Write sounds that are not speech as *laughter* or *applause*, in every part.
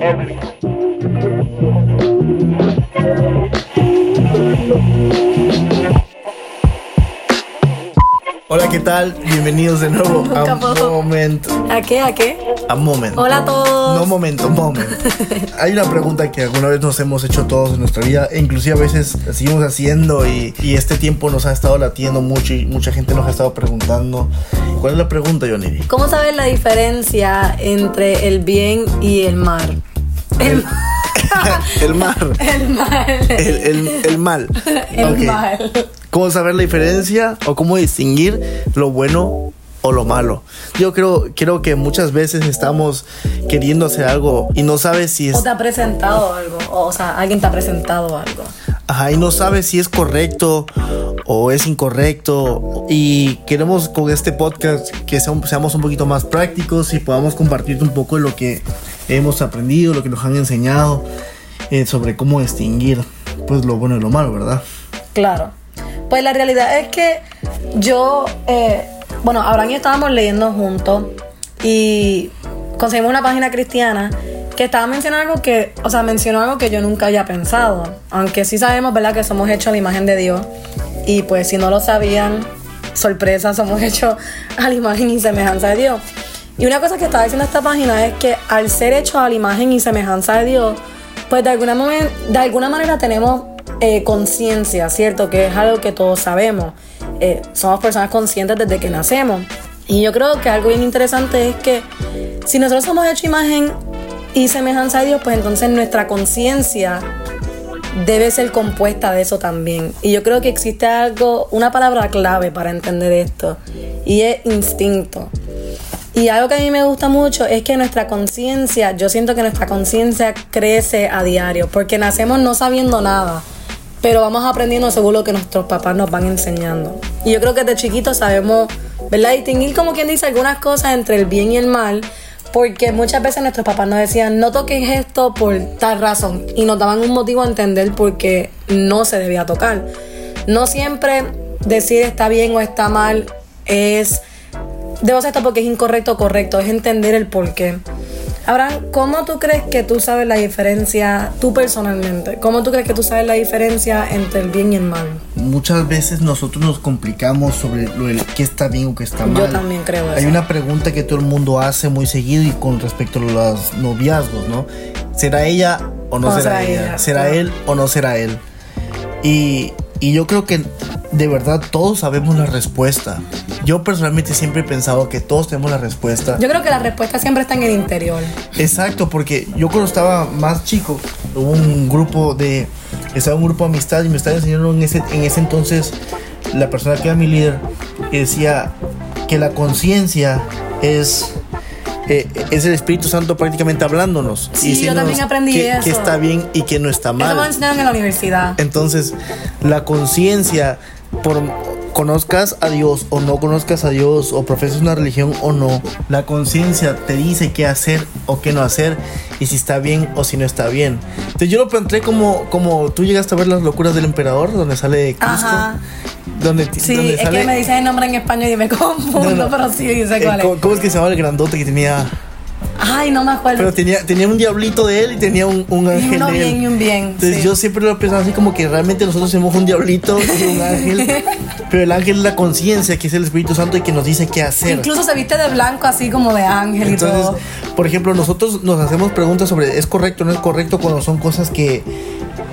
Everything. Hola, ¿qué tal? Bienvenidos de nuevo a Moment. ¿A qué? ¿A qué? A Moment. Hola a todos. No momento, moment. *laughs* Hay una pregunta que alguna vez nos hemos hecho todos en nuestra vida, e inclusive a veces la seguimos haciendo y, y este tiempo nos ha estado latiendo mucho y mucha gente nos ha estado preguntando. ¿Cuál es la pregunta, Johnny? ¿Cómo sabes la diferencia entre el bien y el mal? El, el *laughs* *laughs* mar. El mal. El, el, el mal. El Ok. mal. ¿Cómo saber la diferencia o cómo distinguir lo bueno o lo malo? Yo creo, creo que muchas veces estamos queriendo hacer algo y no sabes si O es te ha presentado algo. O, o sea, alguien te ha presentado algo. Ajá, y no sabes si es correcto o es incorrecto. Y queremos con este podcast que seam- seamos un poquito más prácticos y podamos compartir un poco de lo que hemos aprendido, lo que nos han enseñado eh, sobre cómo distinguir pues lo bueno y lo malo, ¿verdad? Claro. Pues la realidad es que yo, eh, bueno, Abraham y estábamos leyendo juntos y conseguimos una página cristiana que estaba mencionando algo que, o sea, mencionó algo que yo nunca había pensado. Aunque sí sabemos, ¿verdad?, que somos hechos a la imagen de Dios. Y pues si no lo sabían, sorpresa, somos *laughs* hechos a la imagen y semejanza de Dios. Y una cosa que estaba diciendo esta página es que al ser hechos a la imagen y semejanza de Dios, pues de alguna, momen- de alguna manera tenemos eh, conciencia, ¿cierto? Que es algo que todos sabemos. Eh, somos personas conscientes desde que nacemos. Y yo creo que algo bien interesante es que si nosotros somos hechos a imagen y semejanza de Dios, pues entonces nuestra conciencia debe ser compuesta de eso también. Y yo creo que existe algo, una palabra clave para entender esto, y es instinto. Y algo que a mí me gusta mucho es que nuestra conciencia, yo siento que nuestra conciencia crece a diario, porque nacemos no sabiendo nada, pero vamos aprendiendo según lo que nuestros papás nos van enseñando. Y yo creo que desde chiquitos sabemos, ¿verdad? Distinguir como quien dice algunas cosas entre el bien y el mal, porque muchas veces nuestros papás nos decían, no toques esto por tal razón, y nos daban un motivo a entender por qué no se debía tocar. No siempre decir está bien o está mal es debo hacer esto porque es incorrecto o correcto, es entender el por qué. Abraham, ¿cómo tú crees que tú sabes la diferencia, tú personalmente, cómo tú crees que tú sabes la diferencia entre el bien y el mal? Muchas veces nosotros nos complicamos sobre lo del qué está bien o qué está mal. Yo también creo Hay eso. una pregunta que todo el mundo hace muy seguido y con respecto a los noviazgos, ¿no? ¿Será ella o no será, será ella? ella, ¿Será claro. él o no será él? Y, y yo creo que de verdad todos sabemos la respuesta. Yo personalmente siempre he pensado que todos tenemos la respuesta. Yo creo que la respuesta siempre está en el interior. Exacto, porque yo cuando estaba más chico, hubo un grupo de. Estaba un grupo de amistad y me estaba enseñando en ese, en ese entonces la persona que era mi líder decía que la conciencia es. eh, es el Espíritu Santo prácticamente hablándonos. Sí, yo diciéndonos también aprendí que, eso. que está bien y que no está Eso me mal. enseñaron en la universidad. Entonces, la conciencia, por conozcas a Dios o no conozcas a Dios, o profeses una religión o no, la conciencia te dice qué hacer o qué no hacer, y si está bien o si no está bien. Entonces, yo lo planteé como, como tú llegaste a ver las locuras del emperador, donde sale Cristo. Ajá. Donde, Sí, donde es sale- que me dicen el nombre en español y me *laughs* confundo, No, no. pero sí dice Eh, cuál ¿cómo, es. cómo es que se llama el grandote que tenía? Ay, no me acuerdo. Pero tenía, tenía un diablito de él y tenía un, un y ángel uno de él. bien y un bien. Entonces sí. yo siempre lo he pensado así como que realmente nosotros somos un diablito y un ángel, *laughs* pero el ángel es la conciencia, que es el Espíritu Santo y que nos dice qué hacer. Incluso se viste de blanco así como de ángel y todo. por ejemplo, nosotros nos hacemos preguntas sobre es correcto o no es correcto cuando son cosas que,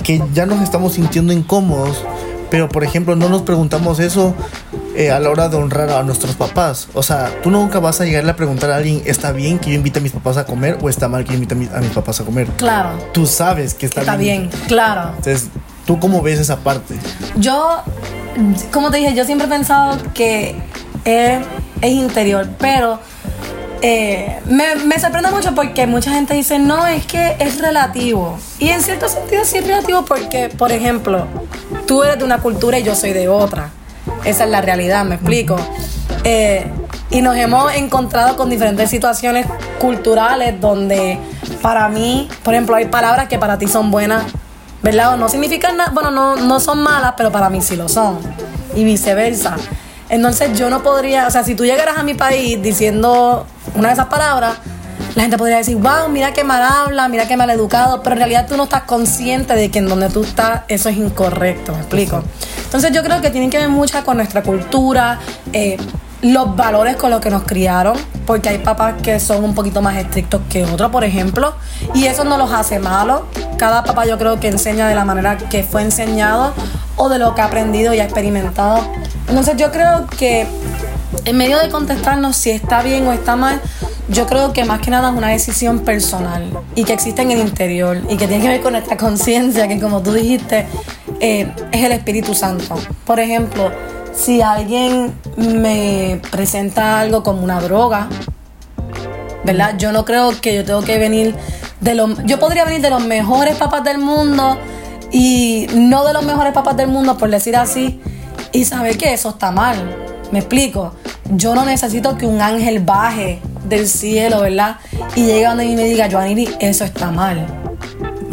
que ya nos estamos sintiendo incómodos, pero por ejemplo no nos preguntamos eso eh, a la hora de honrar a nuestros papás. O sea, tú nunca vas a llegarle a preguntar a alguien, ¿está bien que yo invite a mis papás a comer o está mal que yo invite a mis, a mis papás a comer? Claro, Tú sabes que está, está bien, claro. Entonces, ¿tú cómo ves esa parte? Yo, como te dije, yo siempre he pensado que es, es interior, pero eh, me, me sorprende mucho porque mucha gente dice, no, es que es relativo. Y en cierto sentido sí es relativo porque, por ejemplo, tú eres de una cultura y yo soy de otra. Esa es la realidad, me explico. Eh, y nos hemos encontrado con diferentes situaciones culturales donde para mí, por ejemplo, hay palabras que para ti son buenas, ¿verdad? O no significan nada, bueno, no, no son malas, pero para mí sí lo son. Y viceversa. Entonces yo no podría, o sea, si tú llegaras a mi país diciendo una de esas palabras, la gente podría decir, wow, mira qué mal habla, mira qué mal educado, pero en realidad tú no estás consciente de que en donde tú estás eso es incorrecto, ¿me explico? Entonces yo creo que tiene que ver mucho con nuestra cultura, eh, los valores con los que nos criaron, porque hay papás que son un poquito más estrictos que otros, por ejemplo, y eso no los hace malos. Cada papá yo creo que enseña de la manera que fue enseñado o de lo que ha aprendido y ha experimentado. Entonces yo creo que en medio de contestarnos si está bien o está mal, yo creo que más que nada es una decisión personal y que existe en el interior y que tiene que ver con nuestra conciencia, que como tú dijiste, eh, es el Espíritu Santo. Por ejemplo, si alguien me presenta algo como una droga, ¿verdad? Yo no creo que yo tengo que venir de los... Yo podría venir de los mejores papás del mundo y no de los mejores papás del mundo, por decir así, y saber que eso está mal. ¿Me explico? Yo no necesito que un ángel baje del cielo, ¿verdad? Y llegue donde mí me diga, Joaniri, eso está mal.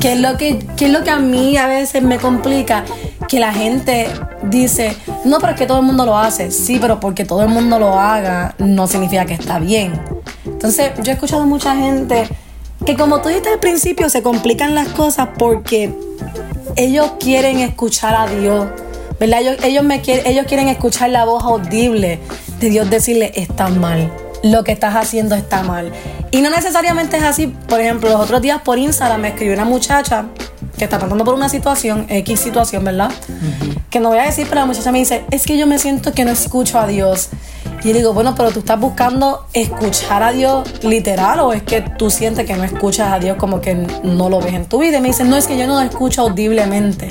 ¿Qué es, lo que, ¿Qué es lo que a mí a veces me complica? Que la gente dice, no, pero es que todo el mundo lo hace. Sí, pero porque todo el mundo lo haga no significa que está bien. Entonces, yo he escuchado mucha gente que como tú dijiste al principio, se complican las cosas porque ellos quieren escuchar a Dios. ¿Verdad? Ellos, ellos, me quieren, ellos quieren escuchar la voz audible de Dios decirle, está mal lo que estás haciendo está mal. Y no necesariamente es así. Por ejemplo, los otros días por Instagram me escribió una muchacha que está pasando por una situación, X situación, ¿verdad? Que no voy a decir, pero la muchacha me dice, es que yo me siento que no escucho a Dios. Y yo digo, bueno, pero tú estás buscando escuchar a Dios literal o es que tú sientes que no escuchas a Dios como que no lo ves en tu vida. Y me dice, no, es que yo no lo escucho audiblemente.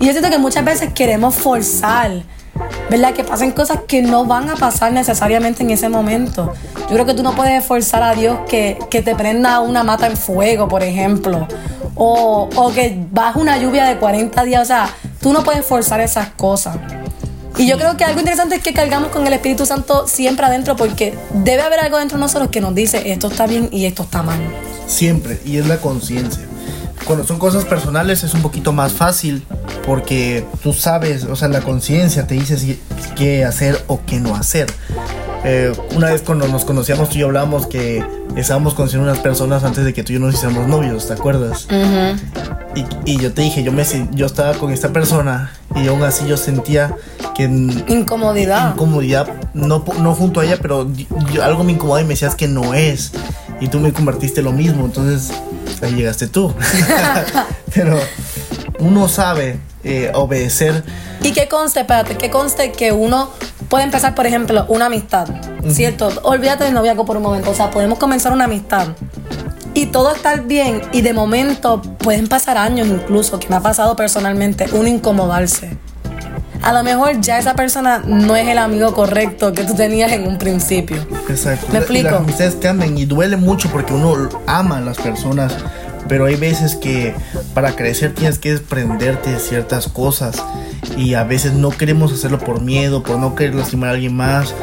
Y yo siento que muchas veces queremos forzar ¿verdad? Que pasen cosas que no van a pasar necesariamente en ese momento. Yo creo que tú no puedes forzar a Dios que, te prenda una mata en fuego, por ejemplo, o, o que baje una lluvia de 40 días. O sea, tú no puedes forzar esas cosas. Y yo creo que algo interesante es que cargamos con el Espíritu Santo siempre adentro porque debe haber algo dentro de nosotros que nos dice esto está bien y esto está mal. Siempre, y es la conciencia cuando son cosas personales es un poquito más fácil porque tú sabes, o sea, la conciencia te dice qué hacer o qué no hacer. Eh, una vez cuando nos conocíamos tú y yo hablábamos que estábamos conociendo unas personas antes de que tú y yo nos hiciéramos novios, ¿te acuerdas? y, y, yo te dije, yo, me, yo estaba con esta persona y aún así yo sentía que... Incomodidad. Incomodidad, no, no junto a ella, pero algo me incomodaba y me decías que no es. Y tú me convertiste lo mismo, entonces ahí llegaste tú. *laughs* Pero uno sabe eh, obedecer. Y que conste, espérate, que conste que uno puede empezar, por ejemplo, una amistad, ¿cierto? Olvídate del noviazgo por un momento, o sea, podemos comenzar una amistad y todo está bien y de momento pueden pasar años incluso, que me ha pasado personalmente, uno incomodarse a lo mejor ya esa persona no es el amigo correcto que tú tenías en un principio. Exacto. ¿Me explico? las amistades cambian y duele mucho porque uno ama a las personas, pero hay veces que para crecer tienes que desprenderte de ciertas cosas y a veces no queremos hacerlo por miedo, por no querer lastimar a alguien más.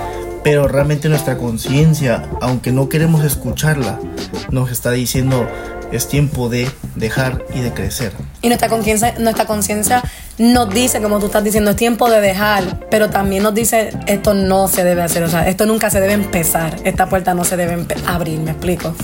Pero realmente nuestra conciencia, aunque no queremos escucharla, nos está diciendo es tiempo de dejar y de crecer. Y nuestra conciencia, nuestra conciencia nos dice, como tú estás diciendo, es tiempo de dejar, pero también nos dice, esto no se debe hacer, o sea, esto nunca se debe empezar, esta puerta no se debe abrir, me explico.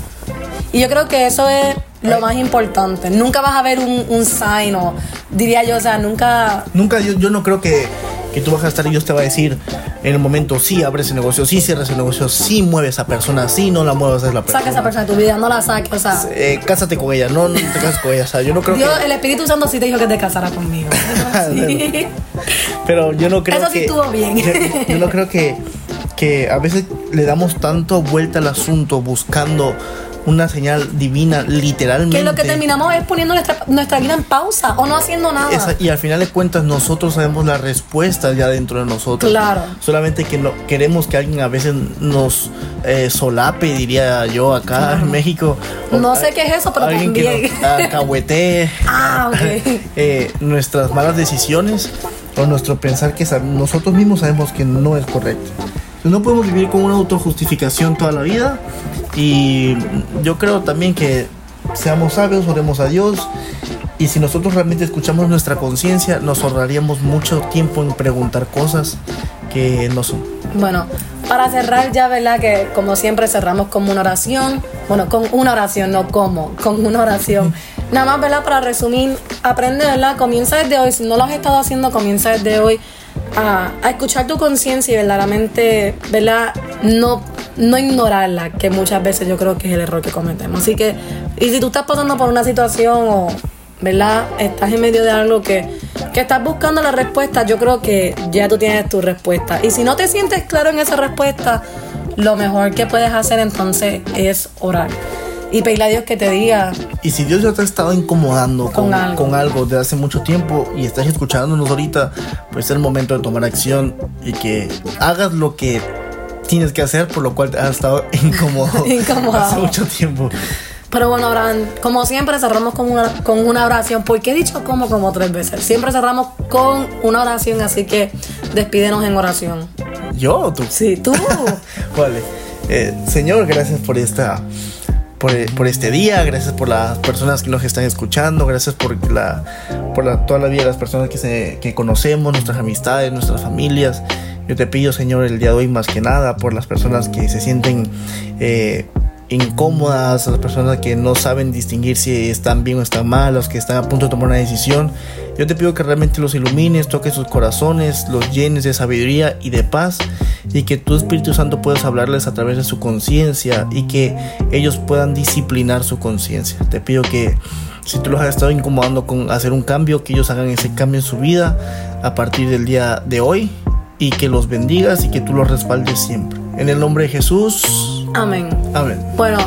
Y yo creo que eso es lo más importante. Nunca vas a ver un, un sign o diría yo, o sea, nunca... Nunca, yo, yo no creo que que tú vas a estar y Dios te va a decir en el momento, sí, abre ese negocio, sí, cierra ese negocio, sí, mueve a esa persona, sí, no la muevas a la persona. Saca a esa persona de tu vida, no la saques, o sea. Eh, cásate con ella, no, no te cases con ella, o sea, yo no creo Dios, que... El Espíritu Santo sí te dijo que te casara conmigo. *laughs* Pero yo no creo Eso sí estuvo bien. yo, no creo que, que a veces le damos tanto vuelta al asunto buscando una señal divina, literalmente. Que lo que terminamos es poniendo nuestra, nuestra vida en pausa o no haciendo nada. y al final de cuentas nosotros sabemos la respuesta ya dentro de nosotros. Claro. Solamente que no, queremos que alguien a veces nos eh, solape, diría yo, acá en México. No sé qué es eso, pero alguien también. que nos *laughs* ah, *laughs* eh, nuestras malas decisiones o nuestro pensar que nosotros mismos sabemos que no es correcto. No podemos vivir con una autojustificación toda la vida y yo creo también que seamos sabios, oremos a Dios. Y si nosotros realmente escuchamos nuestra conciencia, nos ahorraríamos mucho tiempo en preguntar cosas que no son. Bueno, para cerrar ya, ¿verdad? Que como siempre cerramos con una oración. bueno, con una oración, no como, con una oración. *laughs* Nada más, ¿verdad? Para resumir, aprende, ¿verdad? Comienza desde hoy, si no lo has estado haciendo, comienza desde hoy a, a escuchar tu conciencia y verdaderamente, ¿verdad? No, no ignorarla, que muchas veces yo creo que es el error que cometemos. Así que, y si tú estás pasando por una situación o, ¿verdad? Estás en medio de algo que, que estás buscando la respuesta, yo creo que ya tú tienes tu respuesta. Y si no te sientes claro en esa respuesta, lo mejor que puedes hacer entonces es orar y pedirle a Dios que te diga. Y si Dios ya te ha estado incomodando con, Con algo. con algo de hace mucho tiempo y estás escuchándonos ahorita, pues es el momento de tomar acción y que hagas lo que tienes que hacer, por lo cual has estado *laughs* incómodo *laughs* Incomodado. hace mucho tiempo. Pero bueno, Abraham, como siempre cerramos con una, con una oración, porque he dicho como como tres veces. Siempre cerramos con una oración, así que despídenos en oración. ¿Yo o tú? Sí, tú. *laughs* Vale. Eh, señor, gracias por esta. Por, por este día, gracias por las personas que nos están escuchando, gracias por la por la, toda la vida de las personas que, se, que conocemos, nuestras amistades, nuestras familias. Yo te pido, Señor, el día de hoy más que nada por las personas que se sienten eh, incómodas, las personas que no saben distinguir si están bien o están mal, los que están a punto de tomar una decisión. Yo te pido que realmente los ilumines, toques sus corazones, los llenes de sabiduría y de paz y que tu Espíritu Santo puedas hablarles a través de su conciencia y que ellos puedan disciplinar su conciencia. Te pido que si tú los has estado incomodando con hacer un cambio, que ellos hagan ese cambio en su vida a partir del día de hoy y que los bendigas y que tú los respaldes siempre. En el nombre de Jesús. Amén. Amén. Bueno,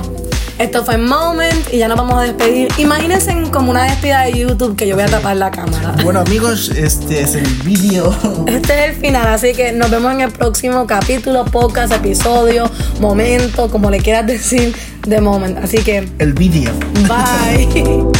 esto fue Moment y ya nos vamos a despedir. Imagínense como una despedida de YouTube que yo voy a tapar la cámara. Bueno amigos, este es el vídeo. *laughs* Este es el final, así que nos vemos en el próximo capítulo, podcast, episodio, momento, como le quieras *laughs* decir, de Moment. Así que, El vídeo. bye. *laughs*